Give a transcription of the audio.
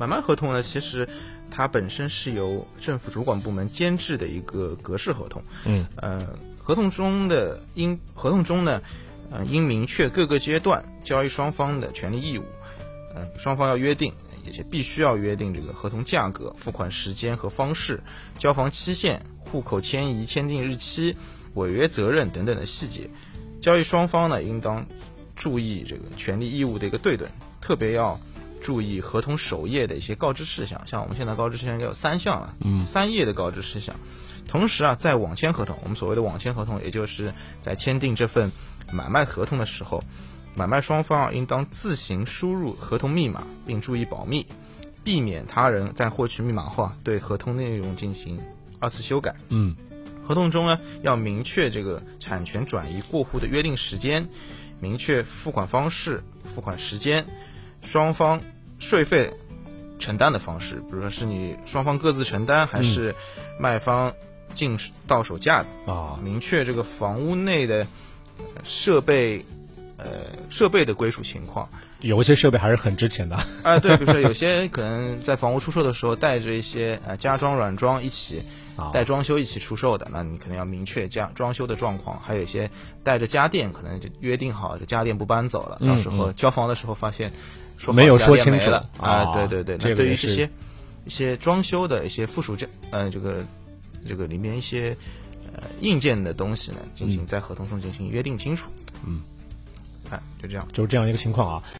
买卖合同呢，其实它本身是由政府主管部门监制的一个格式合同。嗯，呃，合同中的应合同中呢，呃，应明确各个阶段交易双方的权利义务。呃，双方要约定，也且必须要约定这个合同价格、付款时间和方式、交房期限、户口迁移签订日期、违约责任等等的细节。交易双方呢，应当注意这个权利义务的一个对等，特别要注意合同首页的一些告知事项。像我们现在告知事项应该有三项了，嗯，三页的告知事项。同时啊，在网签合同，我们所谓的网签合同，也就是在签订这份买卖合同的时候，买卖双方啊应当自行输入合同密码，并注意保密，避免他人在获取密码后啊对合同内容进行二次修改。嗯，合同中呢要明确这个产权转移过户的约定时间，明确付款方式、付款时间，双方税费承担的方式，比如说是你双方各自承担，还是卖方进到手价的。啊，明确这个房屋内的呃设备，呃设备的归属情况。有一些设备还是很值钱的。啊，对，比如说有些可能在房屋出售的时候带着一些呃家装、软装一起啊带装修一起出售的，那你可能要明确家装修的状况。还有一些带着家电，可能就约定好这家电不搬走了，嗯到时候交房的时候发现说好没有说清楚了啊啊，对对对。那对于这些一些装修的一些附属件，呃，这个这个里面一些呃硬件的东西呢，进行在合同中进行约定清楚。嗯，哎，就这样。就是这样一个情况啊。